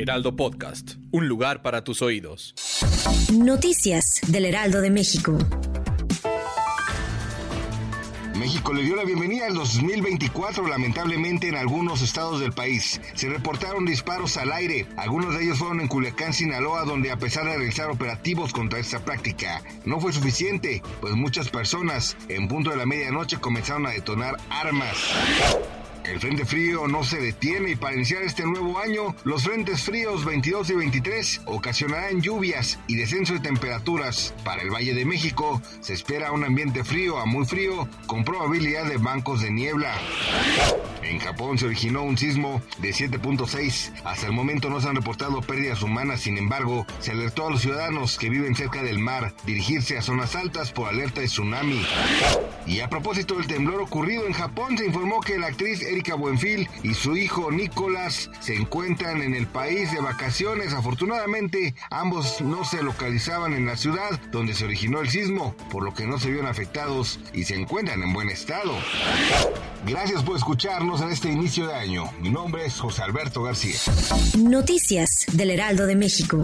Heraldo Podcast, un lugar para tus oídos. Noticias del Heraldo de México. México le dio la bienvenida al 2024, lamentablemente en algunos estados del país. Se reportaron disparos al aire, algunos de ellos fueron en Culiacán, Sinaloa, donde a pesar de realizar operativos contra esta práctica, no fue suficiente, pues muchas personas en punto de la medianoche comenzaron a detonar armas. El frente frío no se detiene y para iniciar este nuevo año, los frentes fríos 22 y 23 ocasionarán lluvias y descenso de temperaturas. Para el Valle de México se espera un ambiente frío a muy frío con probabilidad de bancos de niebla. En Japón se originó un sismo de 7.6. Hasta el momento no se han reportado pérdidas humanas, sin embargo, se alertó a los ciudadanos que viven cerca del mar dirigirse a zonas altas por alerta de tsunami. Y a propósito del temblor ocurrido en Japón, se informó que la actriz Erika Buenfil y su hijo Nicolás se encuentran en el país de vacaciones. Afortunadamente, ambos no se localizaban en la ciudad donde se originó el sismo, por lo que no se vieron afectados y se encuentran en buen estado. Gracias por escucharnos en este inicio de año. Mi nombre es José Alberto García. Noticias del Heraldo de México.